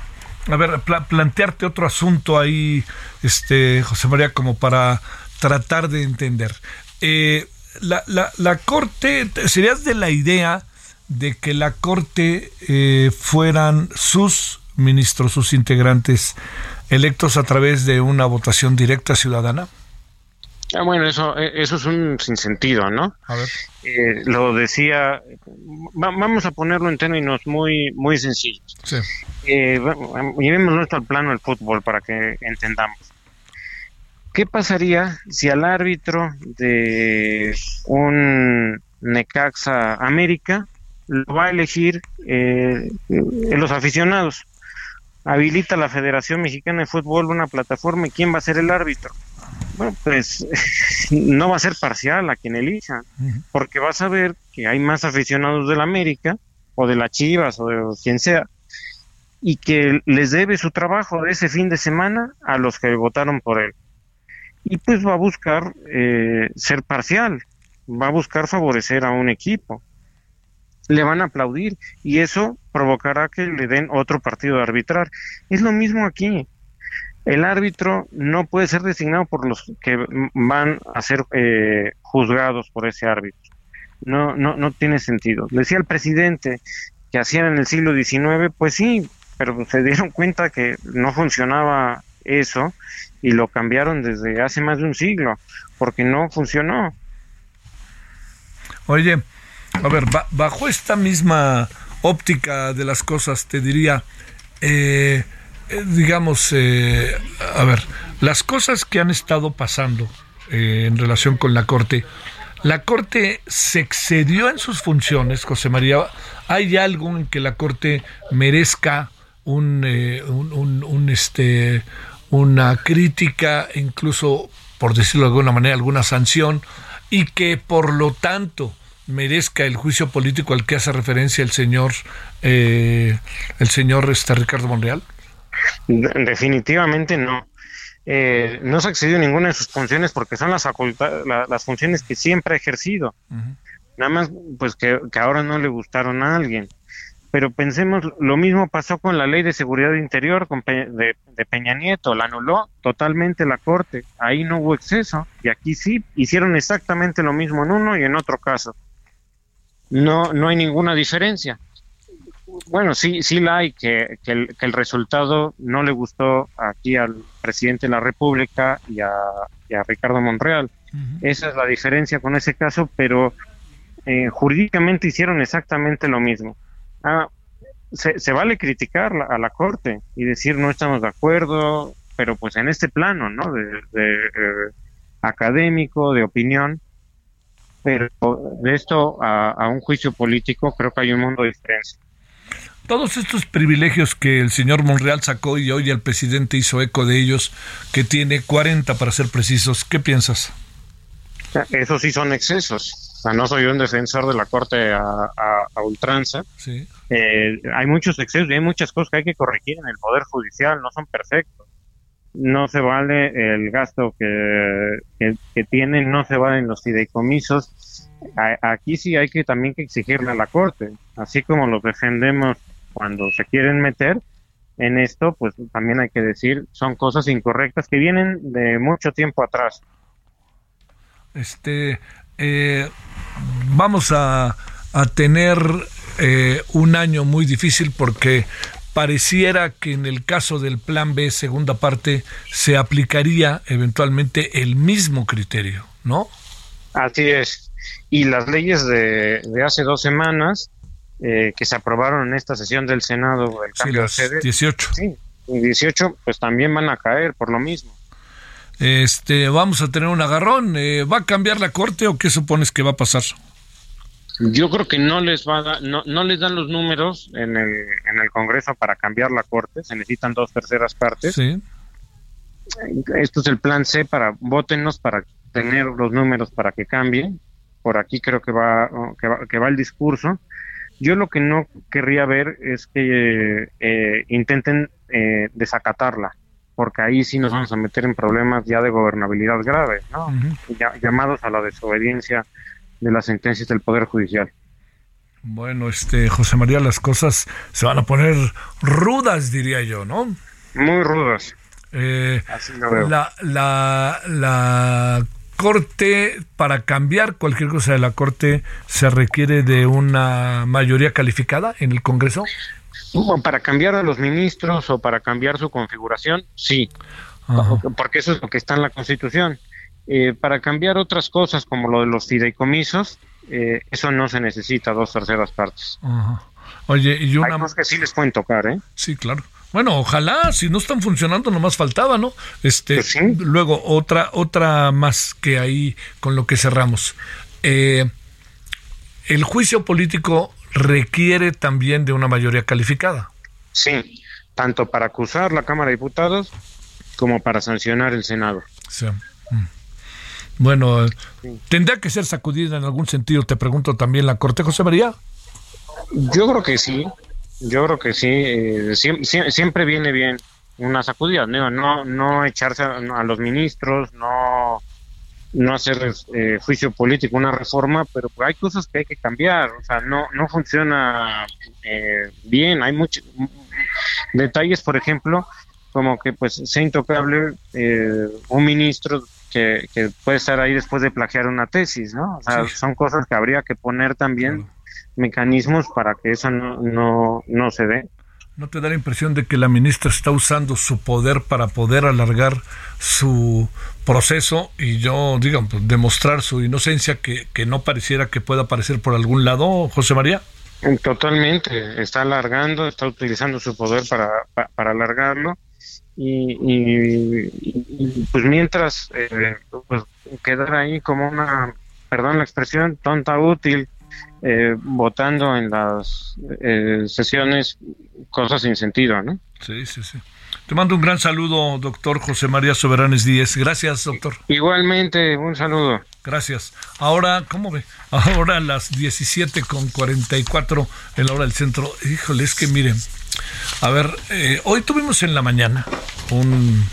a ver, plantearte otro asunto ahí, este, José María, como para tratar de entender. Eh, la, Corte, ¿serías de la idea de que la Corte eh, fueran sus ministros, sus integrantes electos a través de una votación directa ciudadana? Ah, bueno, eso, e, eso es un sinsentido, ¿no? A ver. Eh, lo decía, vamos a ponerlo en términos muy, muy sencillos. Sí. Eh, llevémoslo al plano del fútbol para que entendamos. ¿Qué pasaría si al árbitro de un Necaxa América lo va a elegir eh, los aficionados? Habilita la Federación Mexicana de Fútbol una plataforma y quién va a ser el árbitro. Bueno, pues [LAUGHS] no va a ser parcial a quien elija, porque vas a ver que hay más aficionados del América o de la Chivas o de quien sea, y que les debe su trabajo de ese fin de semana a los que votaron por él y pues va a buscar eh, ser parcial, va a buscar favorecer a un equipo. Le van a aplaudir y eso provocará que le den otro partido de arbitrar. Es lo mismo aquí. El árbitro no puede ser designado por los que van a ser eh, juzgados por ese árbitro. No, no, no tiene sentido. Decía el presidente que hacían en el siglo XIX, pues sí, pero se dieron cuenta que no funcionaba eso y lo cambiaron desde hace más de un siglo, porque no funcionó. Oye, a ver, bajo esta misma óptica de las cosas, te diría, eh, digamos, eh, a ver, las cosas que han estado pasando en relación con la Corte, la Corte se excedió en sus funciones, José María. ¿Hay algo en que la Corte merezca un, un, un, este, una crítica, incluso, por decirlo de alguna manera, alguna sanción, y que por lo tanto merezca el juicio político al que hace referencia el señor, eh, el señor este, Ricardo Monreal? Definitivamente no. Eh, no se ha accedido a ninguna de sus funciones porque son las, las funciones que siempre ha ejercido. Nada más, pues que, ahora no le gustaron a alguien. Pero pensemos, lo mismo pasó con la ley de seguridad interior de, de, Peña Nieto, la anuló totalmente la Corte, ahí no hubo exceso, y aquí sí, hicieron exactamente lo mismo en uno y en otro caso. No, no hay ninguna diferencia bueno, sí, sí la hay, que, el, resultado no le gustó aquí al presidente de la República y a, Ricardo Monreal. Esa es la diferencia con ese caso, pero eh, jurídicamente hicieron exactamente lo mismo. Ah, se, vale criticar a la Corte y decir no estamos de acuerdo, pero pues en este plano, ¿no? De, eh, académico, de opinión, pero de esto a, a un juicio político creo que hay un mundo de diferencia todos estos privilegios que el señor Monreal sacó y hoy el presidente hizo eco de ellos, que tiene 40 para ser precisos, ¿qué piensas? Esos sí son excesos. O sea, no soy un defensor de la Corte a, ultranza. Sí. Eh, hay muchos excesos y hay muchas cosas que hay que corregir en el Poder Judicial, no son perfectos. No se vale el gasto que, que, tienen, no se valen los fideicomisos. aquí sí hay que también que exigirle a la Corte, así como los defendemos cuando se quieren meter en esto, pues también hay que decir, son cosas incorrectas que vienen de mucho tiempo atrás. Este, eh, vamos a, a tener eh, un año muy difícil porque pareciera que en el caso del plan B, segunda parte, se aplicaría eventualmente el mismo criterio, ¿no? Así es. Y las leyes de, de hace dos semanas eh, que se aprobaron en esta sesión del Senado, el cambio de sede. 18. Sí, 18, pues también van a caer por lo mismo. Este, vamos a tener un agarrón. Eh, ¿Va a cambiar la corte o qué supones que va a pasar? Yo creo que no les va a no, no les dan los números en el, en el Congreso para cambiar la corte. Se necesitan dos terceras partes. Sí. Esto es el plan C para votennos para tener los números para que cambie. Por aquí creo que va, que va, que va el discurso yo lo que no querría ver es que eh, intenten eh, desacatarla, porque ahí sí nos vamos a meter en problemas ya de gobernabilidad grave, ¿no? llamados a la desobediencia de las sentencias del Poder Judicial. Bueno, este José María, las cosas se van a poner rudas, diría yo, ¿no? Muy rudas. Eh, Así lo veo. La, la, la Corte, para cambiar cualquier cosa de la Corte, se requiere de una mayoría calificada en el Congreso? para cambiar a los ministros o para cambiar su configuración, sí, porque eso es lo que está en la Constitución. Eh, para cambiar otras cosas como lo de los fideicomisos, eh, eso no se necesita dos terceras partes. Oye, y una... Hay que sí les pueden tocar, ¿eh? Sí, claro. Bueno, ojalá, si no están funcionando, nomás faltaba, ¿no? Este, pues luego otra, otra más que ahí con lo que cerramos. Eh, el juicio político requiere también de una mayoría calificada. Sí, tanto para acusar la Cámara de Diputados como para sancionar el Senado. Sí. Mm. Bueno, ¿tendría que ser sacudida en algún sentido? Te pregunto también la Corte, José María. Yo creo que sí. Yo creo que sí, eh, siempre, viene bien una sacudida, no, no, echarse a, los ministros, no, no hacer eh, juicio político, una reforma, pero hay cosas que hay que cambiar, o sea, no, no funciona eh, bien, hay muchos detalles, por ejemplo, como que pues sea intocable un ministro que, que, puede estar ahí después de plagiar una tesis, ¿no? O sea, son cosas que habría que poner también mecanismos para que eso no, no, se dé. ¿No te da la impresión de que la ministra está usando su poder para poder alargar su proceso y yo, digamos, pues, demostrar su inocencia que, que no pareciera que pueda aparecer por algún lado, José María? Totalmente, está alargando, está utilizando su poder para, para, alargarlo y, y, pues mientras eh, pues quedar ahí como una, perdón la expresión, tonta útil eh, votando en las eh, sesiones cosas sin sentido, ¿no? Sí, sí, sí. Te mando un gran saludo, doctor José María Soberanes Díez. Gracias, doctor. Igualmente, un saludo. Gracias. Ahora, ¿cómo ve? Ahora a las 17 con 44 en la hora del centro. Híjole, es que miren, a ver, eh, hoy tuvimos en la mañana un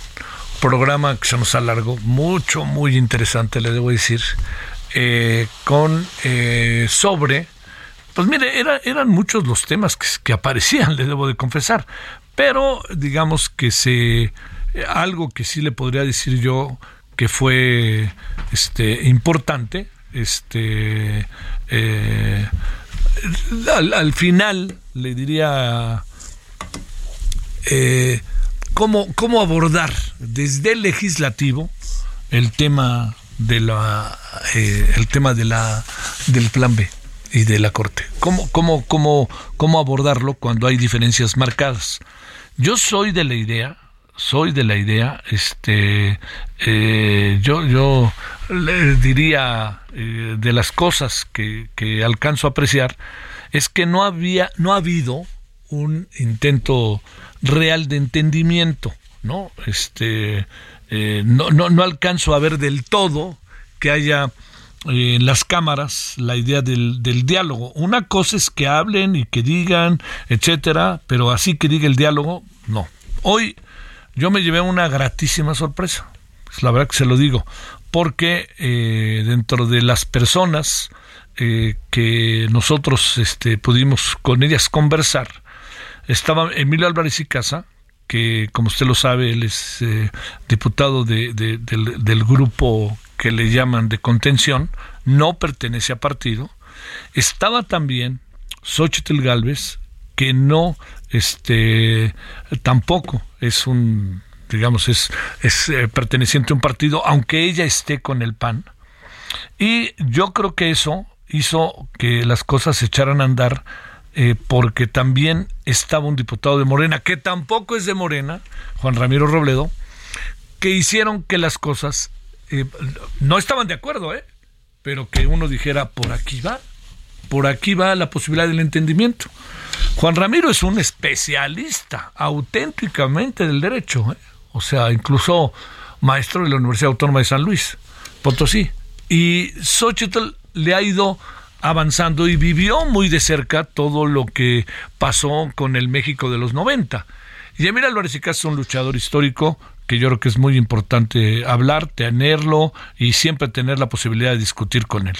programa que se nos alargó, mucho, muy interesante, le debo decir, eh, con eh, sobre, pues mire, era, eran muchos los temas que, aparecían, [LAUGHS] le debo de confesar, pero digamos que se algo que sí le podría decir yo que fue este importante este eh, al, final le diría eh, cómo, cómo abordar desde el legislativo el tema de la eh, el tema de la del plan B y de la corte cómo cómo cómo cómo abordarlo cuando hay diferencias marcadas yo soy de la idea, soy de la idea, este, eh, yo, yo diría eh, de las cosas que, que alcanzo a apreciar es que no había, no ha habido un intento real de entendimiento, ¿no? Este, eh, no, no, no alcanzo a ver del todo que haya en las cámaras la idea del, del, diálogo. Una cosa es que hablen y que digan, etcétera, pero así que diga el diálogo, no. Hoy yo me llevé una gratísima sorpresa, es la verdad que se lo digo, porque eh, dentro de las personas eh, que nosotros este, pudimos con ellas conversar, estaba Emilio Álvarez y Casa, que como usted lo sabe, él es eh, diputado de, del, grupo que le llaman de contención, no pertenece a partido. Estaba también Xochitl Galvez, que no, este, tampoco es un, digamos, es, es eh, perteneciente a un partido, aunque ella esté con el PAN. Y yo creo que eso hizo que las cosas se echaran a andar eh, porque también estaba un diputado de Morena, que tampoco es de Morena, Juan Ramiro Robledo, que hicieron que las cosas eh, no estaban de acuerdo, ¿eh? pero que uno dijera, por aquí va, por aquí va la posibilidad del entendimiento. Juan Ramiro es un especialista auténticamente del derecho, ¿eh? o sea, incluso maestro de la Universidad Autónoma de San Luis, Potosí. Y Xochitl le ha ido avanzando y vivió muy de cerca todo lo que pasó con el México de los 90. Y Emilio Álvarez y es un luchador histórico que yo creo que es muy importante hablar, tenerlo y siempre tener la posibilidad de discutir con él.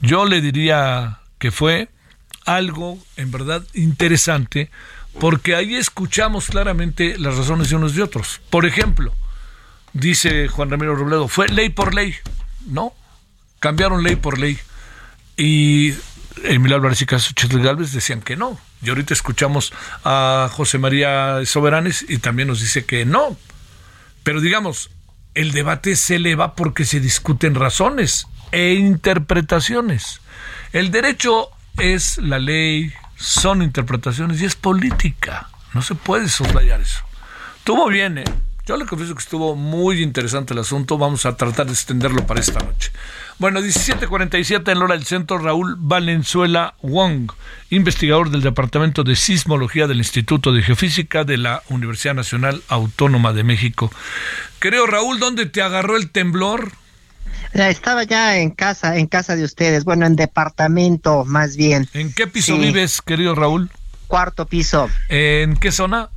Yo le diría que fue algo en verdad interesante porque ahí escuchamos claramente las razones de unos y otros. Por ejemplo, dice Juan Ramiro Robledo, fue ley por ley, ¿no? Cambiaron ley por ley. Y Emilio Álvarez y Caso Galvez decían que no. Y ahorita escuchamos a José María Soberanes y también nos dice que no, pero digamos, el debate se eleva porque se discuten razones e interpretaciones. El derecho es la ley, son interpretaciones y es política. No se puede soslayar eso. Tuvo bien, ¿eh? Yo le confieso que estuvo muy interesante el asunto. Vamos a tratar de extenderlo para esta noche. Bueno, 17:47 en la hora del centro, Raúl Valenzuela Wong, investigador del Departamento de Sismología del Instituto de Geofísica de la Universidad Nacional Autónoma de México. Creo, Raúl, ¿dónde te agarró el temblor? Estaba ya en casa, en casa de ustedes, bueno, en departamento más bien. ¿En qué piso vives, querido Raúl? Cuarto piso. ¿En qué zona?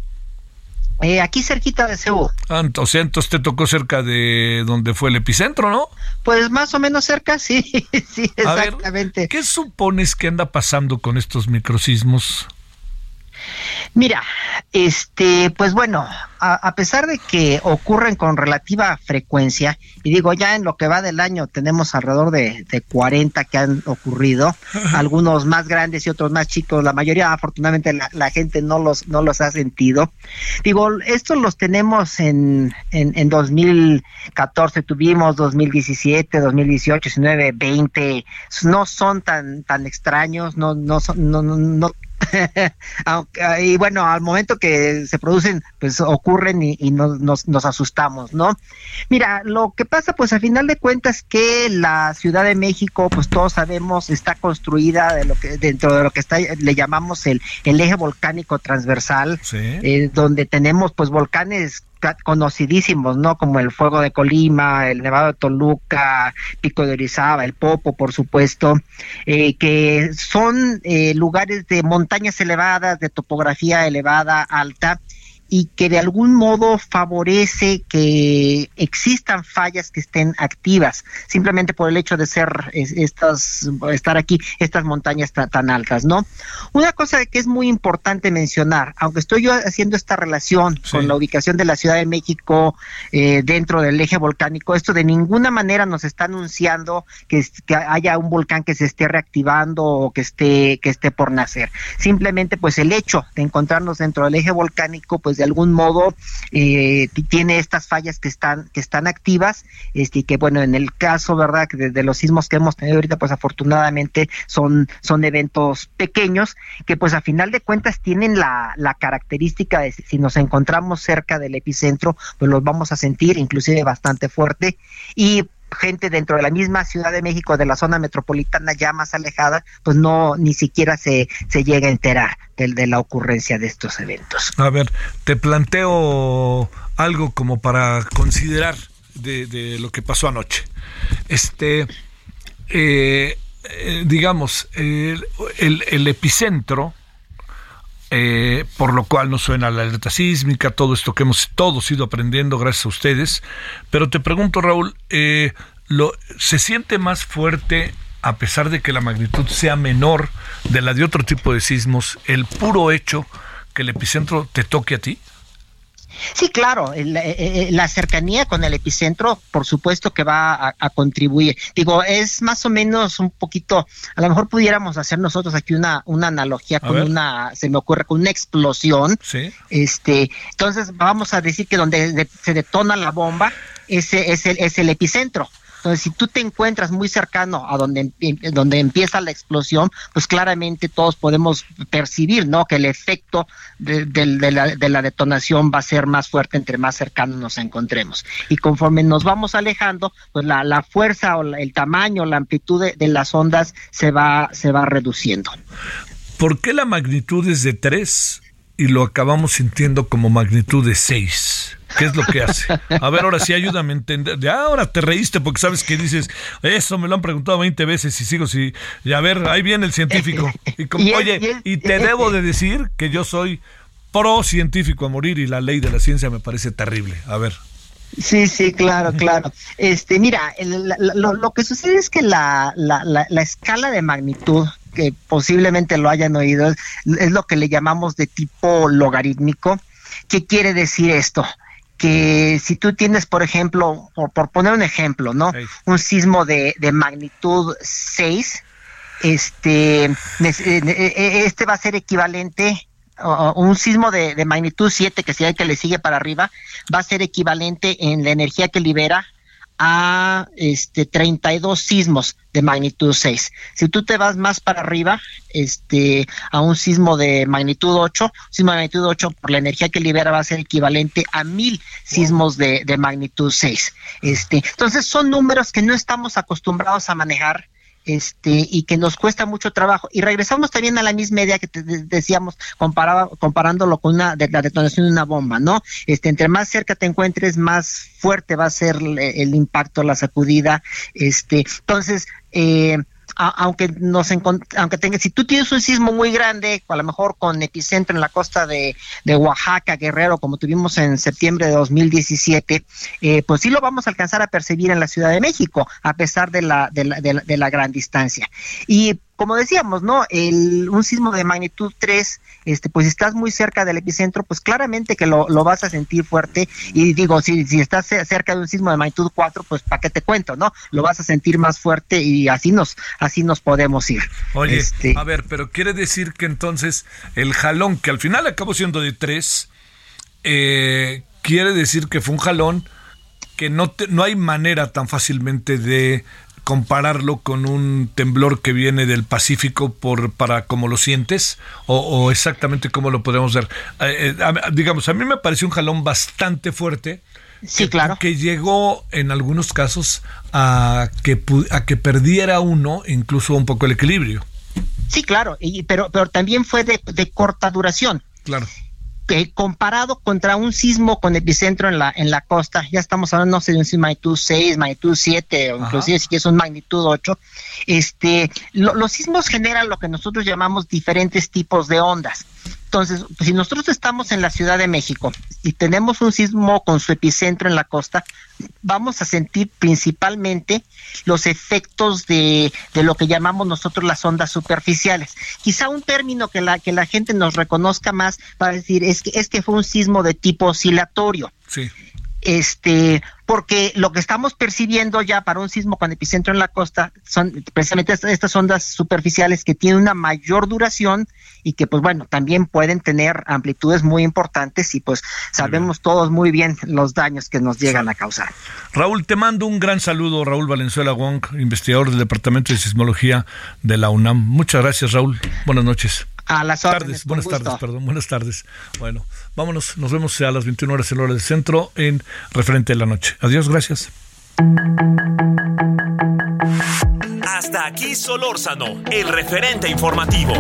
Eh, aquí cerquita de Ceú. Ah, entonces, entonces te tocó cerca de donde fue el epicentro, ¿no? Pues más o menos cerca, sí, [LAUGHS] sí, exactamente. ¿Qué supones que anda pasando con estos microsismos? Mira, este, pues bueno, a, pesar de que ocurren con relativa frecuencia, y digo, ya en lo que va del año tenemos alrededor de, de 40 que han ocurrido, algunos más grandes y otros más chicos, la mayoría afortunadamente la, gente no los, no los ha sentido. Digo, estos los tenemos en, en, en 2014, tuvimos 2017, 2018, 19, 20, no son tan, tan extraños, no, no, son, no, no, no [LAUGHS] y bueno, al momento que se producen, pues ocurren y, nos, nos, asustamos, ¿no? Mira, lo que pasa, pues al final de cuentas, que la Ciudad de México, pues todos sabemos, está construida de lo que dentro de lo que está le llamamos el, el eje volcánico transversal, eh, donde tenemos pues volcanes conocidísimos, ¿no? Como el Fuego de Colima, el Nevado de Toluca, Pico de Orizaba, el Popo, por supuesto, eh, que son eh, lugares de montañas elevadas, de topografía elevada, alta, y que de algún modo favorece que existan fallas que estén activas, simplemente por el hecho de ser estas, estar aquí, estas montañas tan, altas, ¿no? Una cosa que es muy importante mencionar, aunque estoy yo haciendo esta relación con la ubicación de la Ciudad de México eh, dentro del eje volcánico, esto de ninguna manera nos está anunciando que, que haya un volcán que se esté reactivando o que esté, que esté por nacer. Simplemente, pues el hecho de encontrarnos dentro del eje volcánico, pues de algún modo eh, tiene estas fallas que están que están activas este que bueno en el caso verdad de, los sismos que hemos tenido ahorita pues afortunadamente son son eventos pequeños que pues a final de cuentas tienen la, la característica de si nos encontramos cerca del epicentro pues los vamos a sentir inclusive bastante fuerte. Y gente dentro de la misma Ciudad de México, de la zona metropolitana ya más alejada, pues no ni siquiera se, se llega a enterar de, de la ocurrencia de estos eventos. A ver, te planteo algo como para considerar de, lo que pasó anoche. Este, eh, eh, digamos, el, el, epicentro, eh, por lo cual no suena la alerta sísmica, todo esto que hemos todos ido aprendiendo gracias a ustedes. Pero te pregunto, Raúl, eh, ¿se siente más fuerte a pesar de que la magnitud sea menor de la de otro tipo de sismos, el puro hecho que el epicentro te toque a ti? Sí, claro, eh, eh, la cercanía con el epicentro, por supuesto que va a, contribuir. Digo, es más o menos un poquito, a lo mejor pudiéramos hacer nosotros aquí una, una analogía con una, se me ocurre, con una explosión. Sí. Este, entonces vamos a decir que donde se detona la bomba, ese es el, es el epicentro. Entonces, si tú te encuentras muy cercano a donde, donde empieza la explosión, pues claramente todos podemos percibir, ¿no? Que el efecto de, la, detonación va a ser más fuerte entre más cercanos nos encontremos. Y conforme nos vamos alejando, pues la, fuerza o el tamaño, la amplitud de, las ondas se va, se va reduciendo. ¿Por qué la magnitud es de 3 y lo acabamos sintiendo como magnitud de 6? ¿Qué es lo que hace? A ver, ahora sí, ayúdame a entender. Ya ahora te reíste porque sabes que dices, eso me lo han preguntado 20 veces y sigo si y a ver, ahí viene el científico. [LAUGHS] Y como, oye, y te debo de [LAUGHS] decir que yo soy pro científico a morir y la ley de la ciencia me parece terrible. A ver. Sí, sí, claro, claro. Este, mira, lo, que sucede es que la, la, escala de magnitud que posiblemente lo hayan oído es, es lo que le llamamos de tipo logarítmico. ¿Qué quiere decir esto? que si tú tienes, por ejemplo, por, poner un ejemplo, ¿no? Un sismo de, de magnitud 6, este, eh, eh, este va a ser equivalente un sismo de, de magnitud 7, que si hay que le sigue para arriba, va a ser equivalente en la energía que libera a este 32 sismos de magnitud 6. Si tú te vas más para arriba, este a un sismo de magnitud 8, sismo de magnitud 8 por la energía que libera va a ser equivalente a mil sismos de, de magnitud 6. Este, entonces son números que no estamos acostumbrados a manejar este y que nos cuesta mucho trabajo. Y regresamos también a la misma idea que te decíamos comparaba, comparándolo con una de la detonación de una bomba, ¿no? Este, entre más cerca te encuentres, más fuerte va a ser el, el impacto, la sacudida. Este, entonces, eh, aunque nos aunque tenga, si tú tienes un sismo muy grande, a lo mejor con epicentro en la costa de, Oaxaca, Guerrero, como tuvimos en septiembre de 2017, eh, pues sí lo vamos a alcanzar a percibir en la Ciudad de México, a pesar de la, de la, de la gran distancia. Y como decíamos, ¿no? El, un sismo de magnitud 3, este, pues si estás muy cerca del epicentro, pues claramente que lo, lo vas a sentir fuerte. Y digo, si, si estás cerca de un sismo de magnitud 4, pues para qué te cuento, ¿no? Lo vas a sentir más fuerte y así nos, así nos podemos ir. Oye, este, a ver, pero quiere decir que entonces el jalón, que al final acabó siendo de 3, eh, quiere decir que fue un jalón que no, no hay manera tan fácilmente de compararlo con un temblor que viene del Pacífico por para cómo lo sientes o, exactamente cómo lo podemos ver. Eh, eh, digamos, a mí me pareció un jalón bastante fuerte. Sí, claro. Que llegó en algunos casos a que, a que perdiera uno incluso un poco el equilibrio. Sí, claro, y, pero, pero también fue de, de corta duración. Claro que comparado contra un sismo con epicentro en la en la costa, ya estamos hablando no sé de un magnitud 6, magnitud 7 o inclusive si es un magnitud 8, este los sismos generan lo que nosotros llamamos diferentes tipos de ondas. Entonces, si nosotros estamos en la Ciudad de México y tenemos un sismo con su epicentro en la costa, vamos a sentir principalmente los efectos de, de, lo que llamamos nosotros las ondas superficiales. Quizá un término que la, que la gente nos reconozca más para decir es que, es que fue un sismo de tipo oscilatorio. Sí este, porque lo que estamos percibiendo ya para un sismo con epicentro en la costa son precisamente estas ondas superficiales que tienen una mayor duración y que pues bueno, también pueden tener amplitudes muy importantes y pues sabemos todos muy bien los daños que nos llegan a causar. Raúl, te mando un gran saludo, Raúl Valenzuela Wong, investigador del Departamento de Sismología de la UNAM. Muchas gracias, Raúl. Buenas noches. A las tardes, buenas tardes, perdón, buenas tardes. Bueno, vámonos, nos vemos a las 21 horas en hora del centro en referente de la noche. Adiós, gracias. Hasta aquí Solórzano, el referente informativo.